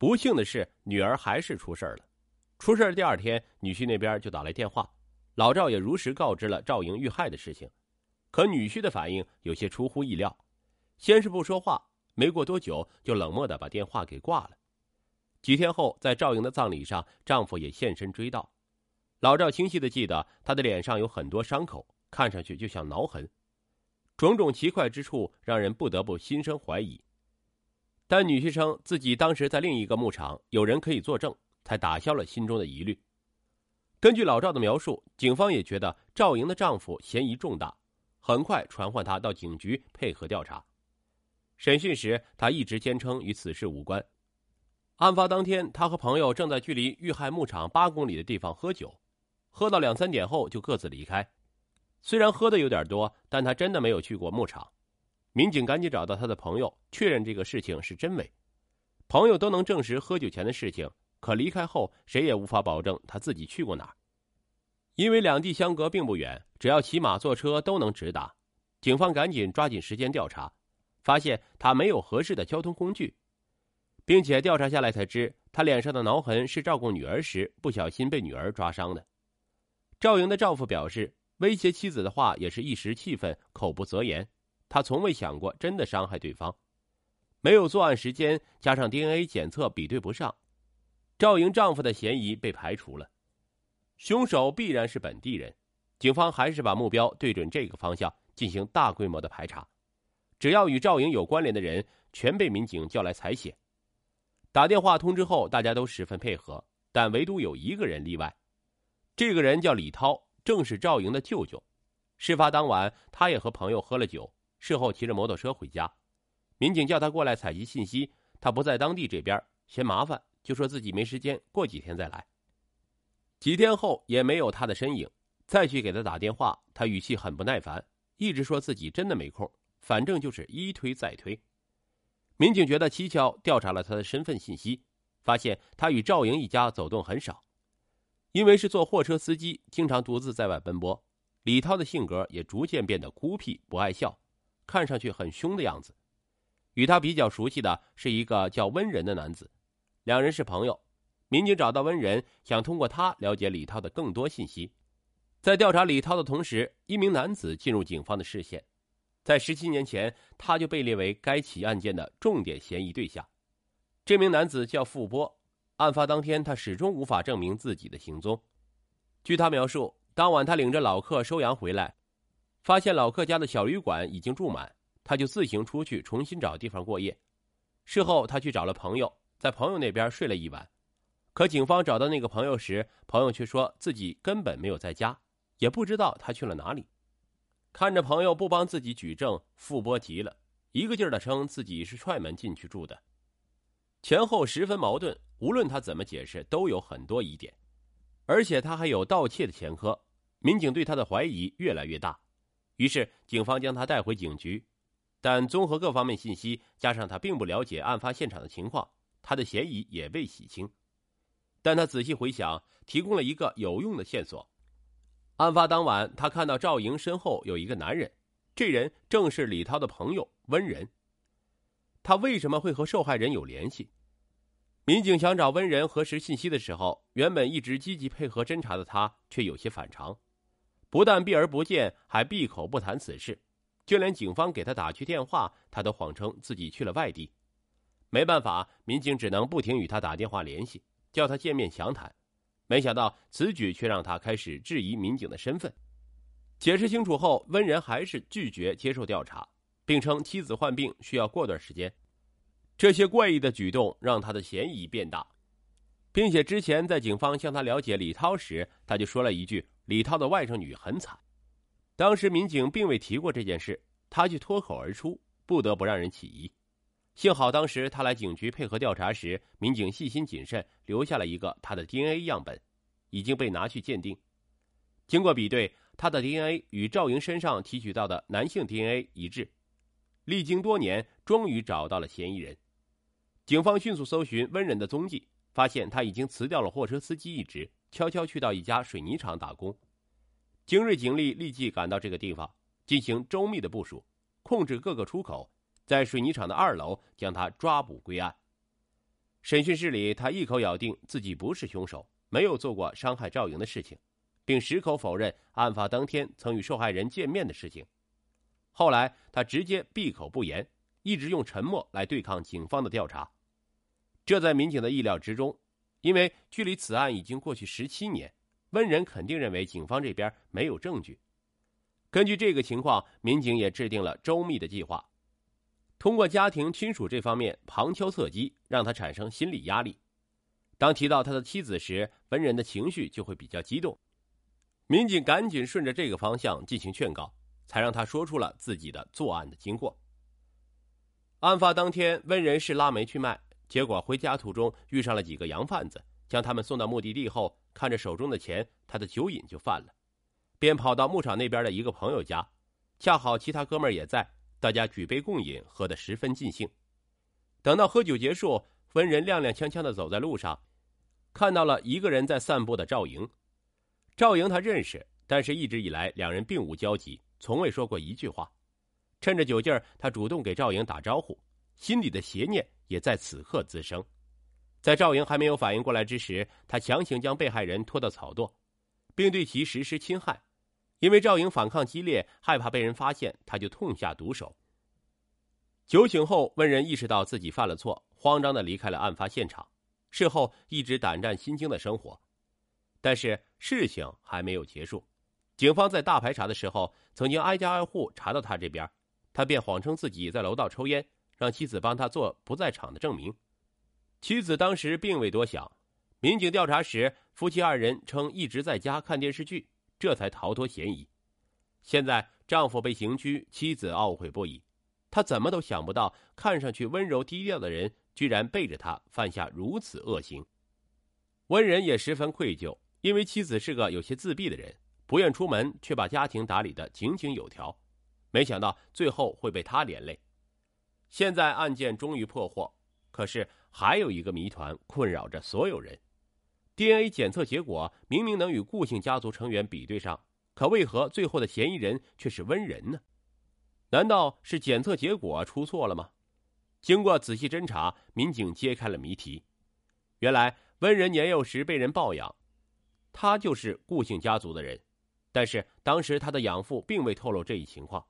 不幸的是，女儿还是出事了。出事第二天，女婿那边就打来电话，老赵也如实告知了赵莹遇害的事情。可女婿的反应有些出乎意料，先是不说话，没过多久就冷漠的把电话给挂了。几天后，在赵莹的葬礼上，丈夫也现身追悼。老赵清晰的记得，她的脸上有很多伤口，看上去就像挠痕，种种奇怪之处让人不得不心生怀疑。但女婿称自己当时在另一个牧场，有人可以作证，才打消了心中的疑虑。根据老赵的描述，警方也觉得赵莹的丈夫嫌疑重大，很快传唤他到警局配合调查。审讯时，他一直坚称与此事无关。案发当天，他和朋友正在距离遇害牧场八公里的地方喝酒，喝到两三点后就各自离开。虽然喝的有点多，但他真的没有去过牧场。民警赶紧找到他的朋友，确认这个事情是真伪。朋友都能证实喝酒前的事情，可离开后谁也无法保证他自己去过哪儿。因为两地相隔并不远，只要骑马坐车都能直达。警方赶紧抓紧时间调查，发现他没有合适的交通工具。并且调查下来才知，他脸上的挠痕是照顾女儿时不小心被女儿抓伤的。赵莹的丈夫表示，威胁妻子的话也是一时气愤，口不择言。他从未想过真的伤害对方。没有作案时间，加上 DNA 检测比对不上，赵莹丈夫的嫌疑被排除了。凶手必然是本地人，警方还是把目标对准这个方向进行大规模的排查。只要与赵莹有关联的人，全被民警叫来采血。打电话通知后，大家都十分配合，但唯独有一个人例外。这个人叫李涛，正是赵莹的舅舅。事发当晚，他也和朋友喝了酒，事后骑着摩托车回家。民警叫他过来采集信息，他不在当地这边，嫌麻烦，就说自己没时间，过几天再来。几天后也没有他的身影，再去给他打电话，他语气很不耐烦，一直说自己真的没空，反正就是一推再推。民警觉得蹊跷，调查了他的身份信息，发现他与赵莹一家走动很少，因为是做货车司机，经常独自在外奔波。李涛的性格也逐渐变得孤僻，不爱笑，看上去很凶的样子。与他比较熟悉的是一个叫温仁的男子，两人是朋友。民警找到温仁，想通过他了解李涛的更多信息。在调查李涛的同时，一名男子进入警方的视线。在十七年前，他就被列为该起案件的重点嫌疑对象。这名男子叫付波，案发当天他始终无法证明自己的行踪。据他描述，当晚他领着老客收羊回来，发现老客家的小旅馆已经住满，他就自行出去重新找地方过夜。事后他去找了朋友，在朋友那边睡了一晚。可警方找到那个朋友时，朋友却说自己根本没有在家，也不知道他去了哪里。看着朋友不帮自己举证，傅波急了，一个劲儿的称自己是踹门进去住的，前后十分矛盾。无论他怎么解释，都有很多疑点，而且他还有盗窃的前科。民警对他的怀疑越来越大，于是警方将他带回警局。但综合各方面信息，加上他并不了解案发现场的情况，他的嫌疑也未洗清。但他仔细回想，提供了一个有用的线索。案发当晚，他看到赵莹身后有一个男人，这人正是李涛的朋友温仁。他为什么会和受害人有联系？民警想找温仁核实信息的时候，原本一直积极配合侦查的他却有些反常，不但避而不见，还闭口不谈此事，就连警方给他打去电话，他都谎称自己去了外地。没办法，民警只能不停与他打电话联系，叫他见面详谈。没想到此举却让他开始质疑民警的身份。解释清楚后，温仁还是拒绝接受调查，并称妻子患病需要过段时间。这些怪异的举动让他的嫌疑变大，并且之前在警方向他了解李涛时，他就说了一句：“李涛的外甥女很惨。”当时民警并未提过这件事，他却脱口而出，不得不让人起疑。幸好当时他来警局配合调查时，民警细心谨慎，留下了一个他的 DNA 样本，已经被拿去鉴定。经过比对，他的 DNA 与赵莹身上提取到的男性 DNA 一致。历经多年，终于找到了嫌疑人。警方迅速搜寻温仁的踪迹，发现他已经辞掉了货车司机一职，悄悄去到一家水泥厂打工。精锐警力立即赶到这个地方，进行周密的部署，控制各个出口。在水泥厂的二楼将他抓捕归案。审讯室里，他一口咬定自己不是凶手，没有做过伤害赵莹的事情，并矢口否认案发当天曾与受害人见面的事情。后来，他直接闭口不言，一直用沉默来对抗警方的调查。这在民警的意料之中，因为距离此案已经过去十七年，温仁肯定认为警方这边没有证据。根据这个情况，民警也制定了周密的计划，通过家庭亲属这方面旁敲侧击，让他产生心理压力。当提到他的妻子时，文人的情绪就会比较激动。民警赶紧顺着这个方向进行劝告，才让他说出了自己的作案的经过。案发当天，温仁是拉煤去卖，结果回家途中遇上了几个洋贩子，将他们送到目的地后，看着手中的钱，他的酒瘾就犯了。便跑到牧场那边的一个朋友家，恰好其他哥们儿也在，大家举杯共饮，喝得十分尽兴。等到喝酒结束，文人踉踉跄跄的走在路上，看到了一个人在散步的赵莹。赵莹他认识，但是一直以来两人并无交集，从未说过一句话。趁着酒劲儿，他主动给赵莹打招呼，心里的邪念也在此刻滋生。在赵莹还没有反应过来之时，他强行将被害人拖到草垛，并对其实施侵害。因为赵莹反抗激烈，害怕被人发现，他就痛下毒手。酒醒后，温仁意识到自己犯了错，慌张的离开了案发现场。事后一直胆战心惊的生活，但是事情还没有结束。警方在大排查的时候，曾经挨家挨户查到他这边，他便谎称自己在楼道抽烟，让妻子帮他做不在场的证明。妻子当时并未多想。民警调查时，夫妻二人称一直在家看电视剧。这才逃脱嫌疑。现在丈夫被刑拘，妻子懊悔不已。她怎么都想不到，看上去温柔低调的人，居然背着她犯下如此恶行。温仁也十分愧疚，因为妻子是个有些自闭的人，不愿出门，却把家庭打理的井井有条。没想到最后会被他连累。现在案件终于破获，可是还有一个谜团困扰着所有人。DNA 检测结果明明能与顾姓家族成员比对上，可为何最后的嫌疑人却是温仁呢？难道是检测结果出错了吗？经过仔细侦查，民警揭开了谜题。原来温仁年幼时被人抱养，他就是顾姓家族的人，但是当时他的养父并未透露这一情况。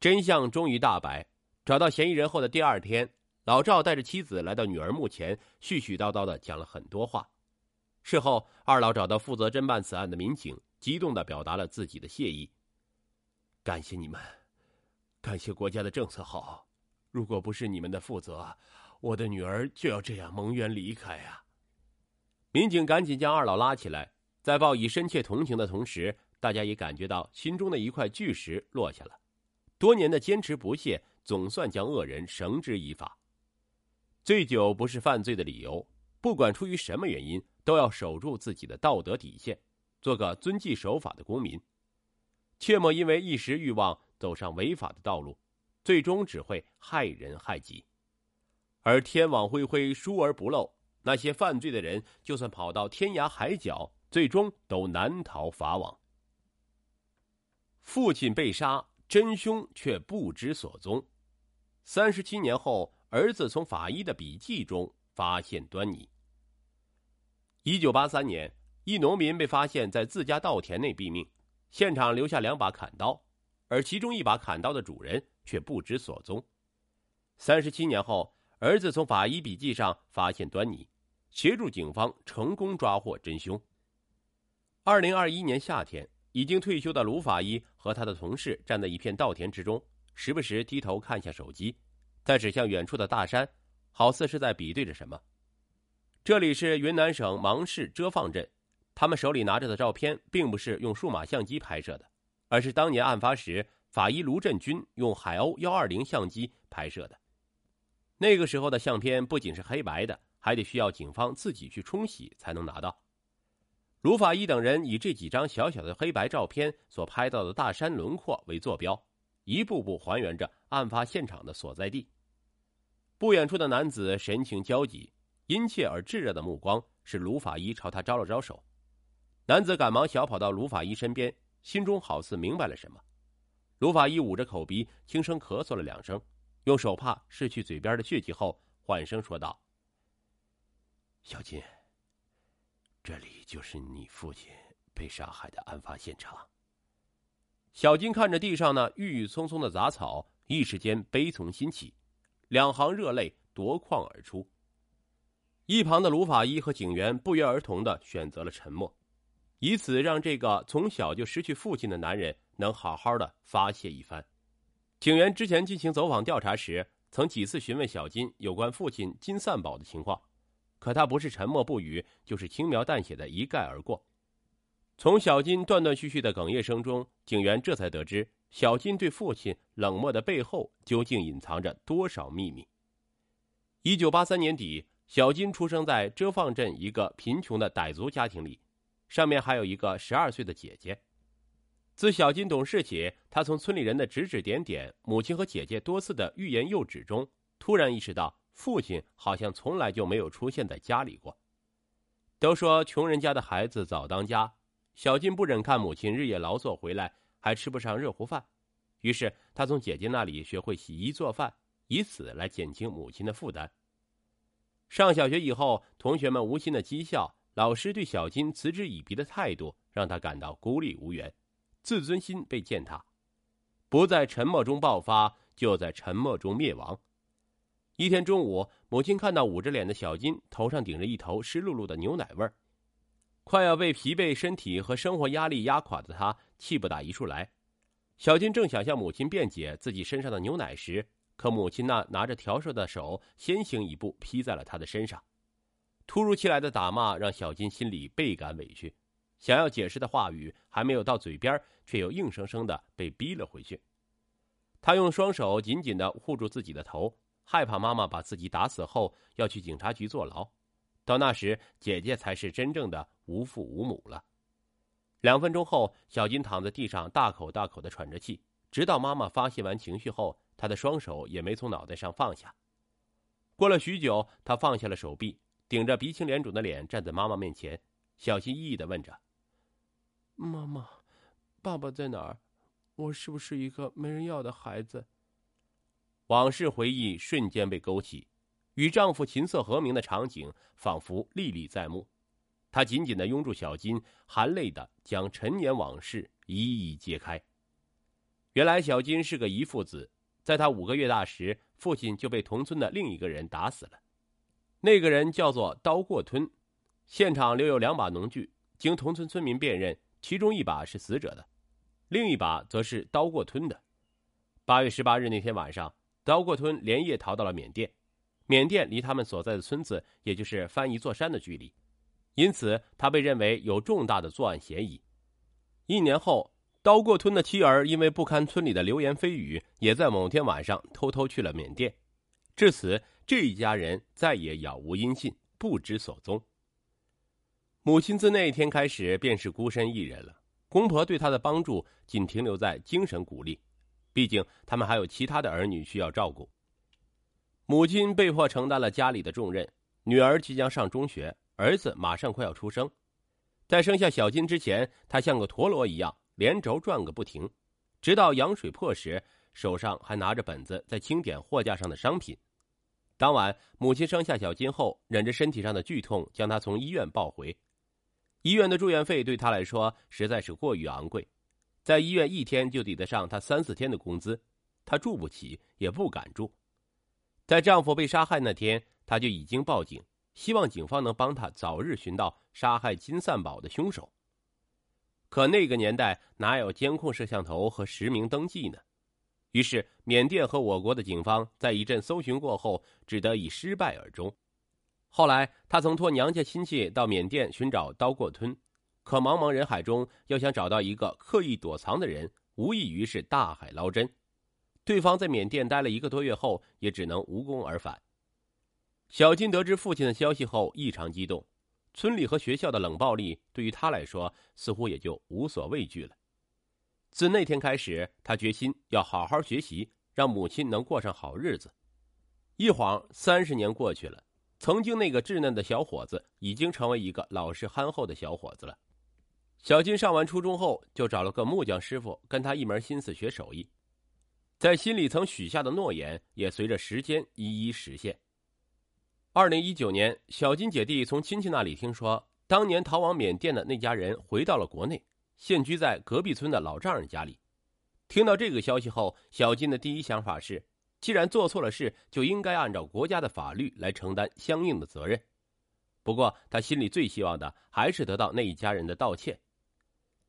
真相终于大白。找到嫌疑人后的第二天，老赵带着妻子来到女儿墓前，絮絮叨叨的讲了很多话。事后，二老找到负责侦办此案的民警，激动的表达了自己的谢意。感谢你们，感谢国家的政策好，如果不是你们的负责，我的女儿就要这样蒙冤离开啊！民警赶紧将二老拉起来，在报以深切同情的同时，大家也感觉到心中的一块巨石落下了。多年的坚持不懈，总算将恶人绳之以法。醉酒不是犯罪的理由，不管出于什么原因。都要守住自己的道德底线，做个遵纪守法的公民，切莫因为一时欲望走上违法的道路，最终只会害人害己。而天网恢恢，疏而不漏，那些犯罪的人，就算跑到天涯海角，最终都难逃法网。父亲被杀，真凶却不知所踪。三十七年后，儿子从法医的笔记中发现端倪。一九八三年，一农民被发现在自家稻田内毙命，现场留下两把砍刀，而其中一把砍刀的主人却不知所踪。三十七年后，儿子从法医笔记上发现端倪，协助警方成功抓获真凶。二零二一年夏天，已经退休的卢法医和他的同事站在一片稻田之中，时不时低头看下手机，再指向远处的大山，好似是在比对着什么。这里是云南省芒市遮放镇，他们手里拿着的照片并不是用数码相机拍摄的，而是当年案发时法医卢振军用海鸥幺二零相机拍摄的。那个时候的相片不仅是黑白的，还得需要警方自己去冲洗才能拿到。卢法医等人以这几张小小的黑白照片所拍到的大山轮廓为坐标，一步步还原着案发现场的所在地。不远处的男子神情焦急。殷切而炙热的目光使卢法医朝他招了招手，男子赶忙小跑到卢法医身边，心中好似明白了什么。卢法医捂着口鼻，轻声咳嗽了两声，用手帕拭去嘴边的血迹后，缓声说道：“小金，这里就是你父亲被杀害的案发现场。小金看着地上那郁郁葱葱的杂草，一时间悲从心起，两行热泪夺眶而出。一旁的卢法医和警员不约而同的选择了沉默，以此让这个从小就失去父亲的男人能好好的发泄一番。警员之前进行走访调查时，曾几次询问小金有关父亲金三宝的情况，可他不是沉默不语，就是轻描淡写的一概而过。从小金断断续续的哽咽声中，警员这才得知小金对父亲冷漠的背后究竟隐藏着多少秘密。一九八三年底，小金出生在遮放镇一个贫穷的傣族家庭里，上面还有一个十二岁的姐姐。自小金懂事起，他从村里人的指指点点、母亲和姐姐多次的欲言又止中，突然意识到父亲好像从来就没有出现在家里过。都说穷人家的孩子早当家。小金不忍看母亲日夜劳作回来还吃不上热乎饭，于是他从姐姐那里学会洗衣做饭，以此来减轻母亲的负担。上小学以后，同学们无心的讥笑，老师对小金嗤之以鼻的态度，让他感到孤立无援，自尊心被践踏，不在沉默中爆发，就在沉默中灭亡。一天中午，母亲看到捂着脸的小金，头上顶着一头湿漉漉的牛奶味儿。快要被疲惫身体和生活压力压垮的他，气不打一处来。小金正想向母亲辩解自己身上的牛奶时，可母亲那拿着笤帚的手先行一步劈在了他的身上。突如其来的打骂让小金心里倍感委屈，想要解释的话语还没有到嘴边，却又硬生生的被逼了回去。他用双手紧紧的护住自己的头，害怕妈妈把自己打死后要去警察局坐牢。到那时，姐姐才是真正的无父无母了。两分钟后，小金躺在地上，大口大口的喘着气，直到妈妈发泄完情绪后，他的双手也没从脑袋上放下。过了许久，他放下了手臂，顶着鼻青脸肿的脸站在妈妈面前，小心翼翼的问着：“妈妈，爸爸在哪儿？我是不是一个没人要的孩子？”往事回忆瞬间被勾起。与丈夫琴瑟和鸣的场景仿佛历历在目，他紧紧的拥住小金，含泪的将陈年往事一一揭开。原来小金是个遗腹子，在他五个月大时，父亲就被同村的另一个人打死了。那个人叫做刀过吞，现场留有两把农具，经同村村民辨认，其中一把是死者的，另一把则是刀过吞的。八月十八日那天晚上，刀过吞连夜逃到了缅甸。缅甸离他们所在的村子也就是翻一座山的距离，因此他被认为有重大的作案嫌疑。一年后，刀过吞的妻儿因为不堪村里的流言蜚语，也在某天晚上偷偷去了缅甸。至此，这一家人再也杳无音信，不知所踪。母亲自那一天开始便是孤身一人了。公婆对她的帮助仅停留在精神鼓励，毕竟他们还有其他的儿女需要照顾。母亲被迫承担了家里的重任，女儿即将上中学，儿子马上快要出生。在生下小金之前，他像个陀螺一样连轴转个不停，直到羊水破时，手上还拿着本子在清点货架上的商品。当晚，母亲生下小金后，忍着身体上的剧痛，将他从医院抱回。医院的住院费对他来说实在是过于昂贵，在医院一天就抵得上他三四天的工资，他住不起，也不敢住。在丈夫被杀害那天，她就已经报警，希望警方能帮他早日寻到杀害金三宝的凶手。可那个年代哪有监控摄像头和实名登记呢？于是，缅甸和我国的警方在一阵搜寻过后，只得以失败而终。后来，他曾托娘家亲戚到缅甸寻找刀过吞，可茫茫人海中，要想找到一个刻意躲藏的人，无异于是大海捞针。对方在缅甸待了一个多月后，也只能无功而返。小金得知父亲的消息后，异常激动。村里和学校的冷暴力对于他来说，似乎也就无所畏惧了。自那天开始，他决心要好好学习，让母亲能过上好日子。一晃三十年过去了，曾经那个稚嫩的小伙子，已经成为一个老实憨厚的小伙子了。小金上完初中后，就找了个木匠师傅，跟他一门心思学手艺。在心里曾许下的诺言，也随着时间一一实现。二零一九年，小金姐弟从亲戚那里听说，当年逃往缅甸的那家人回到了国内，现居在隔壁村的老丈人家里。听到这个消息后，小金的第一想法是，既然做错了事，就应该按照国家的法律来承担相应的责任。不过，他心里最希望的还是得到那一家人的道歉。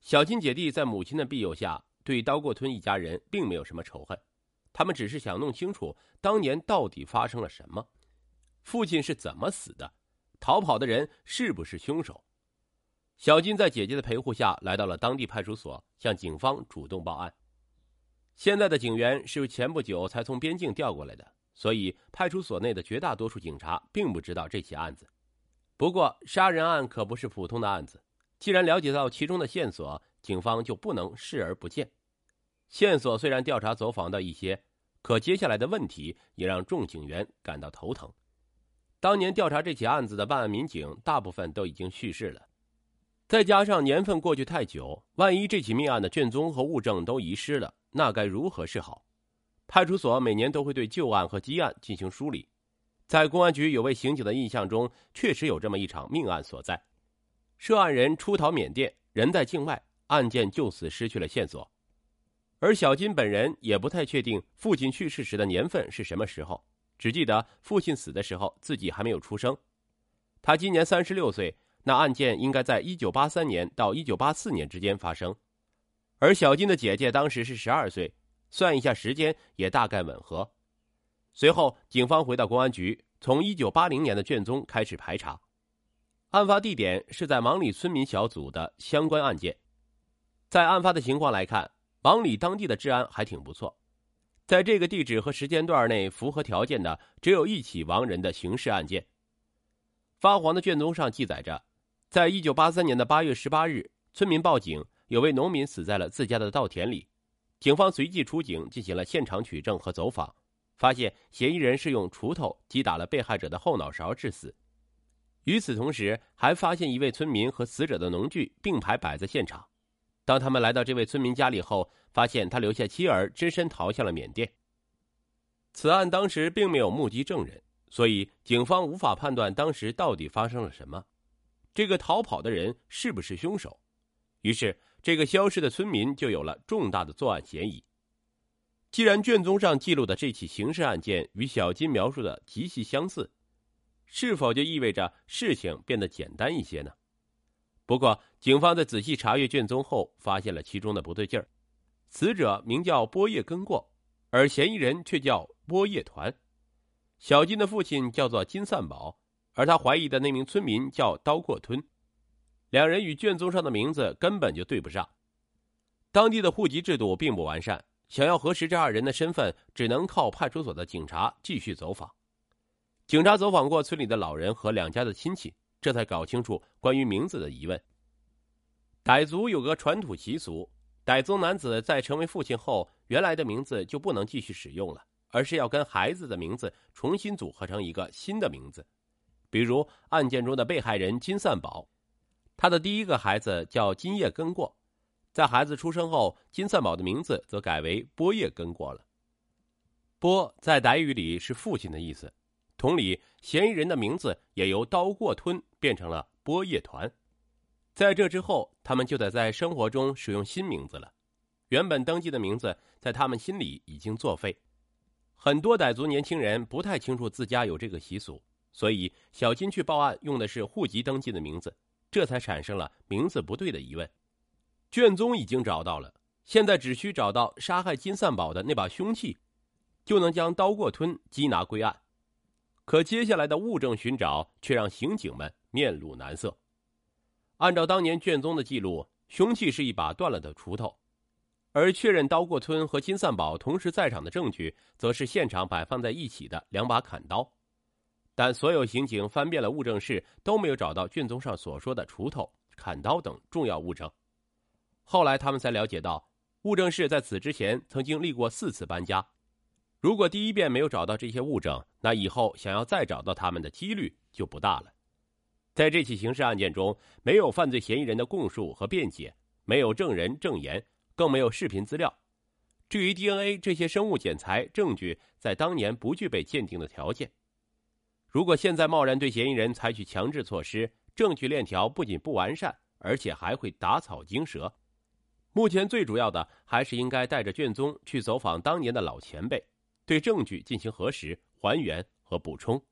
小金姐弟在母亲的庇佑下，对刀过吞一家人并没有什么仇恨，他们只是想弄清楚当年到底发生了什么。父亲是怎么死的？逃跑的人是不是凶手？小金在姐姐的陪护下来到了当地派出所，向警方主动报案。现在的警员是前不久才从边境调过来的，所以派出所内的绝大多数警察并不知道这起案子。不过，杀人案可不是普通的案子，既然了解到其中的线索，警方就不能视而不见。线索虽然调查走访到一些，可接下来的问题也让众警员感到头疼。当年调查这起案子的办案民警大部分都已经去世了，再加上年份过去太久，万一这起命案的卷宗和物证都遗失了，那该如何是好？派出所每年都会对旧案和积案进行梳理，在公安局有位刑警的印象中，确实有这么一场命案所在：涉案人出逃缅甸，人在境外，案件就此失去了线索。而小金本人也不太确定父亲去世时的年份是什么时候。只记得父亲死的时候，自己还没有出生。他今年三十六岁，那案件应该在一九八三年到一九八四年之间发生。而小金的姐姐当时是十二岁，算一下时间也大概吻合。随后，警方回到公安局，从一九八零年的卷宗开始排查。案发地点是在王里村民小组的相关案件。在案发的情况来看，王里当地的治安还挺不错。在这个地址和时间段内符合条件的，只有一起亡人的刑事案件。发黄的卷宗上记载着，在一九八三年的八月十八日，村民报警，有位农民死在了自家的稻田里。警方随即出警，进行了现场取证和走访，发现嫌疑人是用锄头击打了被害者的后脑勺致死。与此同时，还发现一位村民和死者的农具并排摆在现场。当他们来到这位村民家里后，发现他留下妻儿，只身逃向了缅甸。此案当时并没有目击证人，所以警方无法判断当时到底发生了什么。这个逃跑的人是不是凶手？于是，这个消失的村民就有了重大的作案嫌疑。既然卷宗上记录的这起刑事案件与小金描述的极其相似，是否就意味着事情变得简单一些呢？不过，警方在仔细查阅卷宗后，发现了其中的不对劲儿。死者名叫波叶根过，而嫌疑人却叫波叶团。小金的父亲叫做金散宝，而他怀疑的那名村民叫刀过吞。两人与卷宗上的名字根本就对不上。当地的户籍制度并不完善，想要核实这二人的身份，只能靠派出所的警察继续走访。警察走访过村里的老人和两家的亲戚。这才搞清楚关于名字的疑问。傣族有个传统习俗，傣族男子在成为父亲后，原来的名字就不能继续使用了，而是要跟孩子的名字重新组合成一个新的名字。比如案件中的被害人金散宝，他的第一个孩子叫金叶根过，在孩子出生后，金散宝的名字则改为波叶根过了。波在傣语里是父亲的意思。同理，嫌疑人的名字也由刀过吞变成了波叶团。在这之后，他们就得在生活中使用新名字了。原本登记的名字，在他们心里已经作废。很多傣族年轻人不太清楚自家有这个习俗，所以小金去报案用的是户籍登记的名字，这才产生了名字不对的疑问。卷宗已经找到了，现在只需找到杀害金三宝的那把凶器，就能将刀过吞缉拿归案。可接下来的物证寻找却让刑警们面露难色。按照当年卷宗的记录，凶器是一把断了的锄头，而确认刀过村和金三宝同时在场的证据，则是现场摆放在一起的两把砍刀。但所有刑警翻遍了物证室，都没有找到卷宗上所说的锄头、砍刀等重要物证。后来他们才了解到，物证室在此之前曾经历过四次搬家。如果第一遍没有找到这些物证，那以后想要再找到他们的几率就不大了。在这起刑事案件中，没有犯罪嫌疑人的供述和辩解，没有证人证言，更没有视频资料。至于 DNA 这些生物检材证据，在当年不具备鉴定的条件。如果现在贸然对嫌疑人采取强制措施，证据链条不仅不完善，而且还会打草惊蛇。目前最主要的还是应该带着卷宗去走访当年的老前辈，对证据进行核实、还原和补充。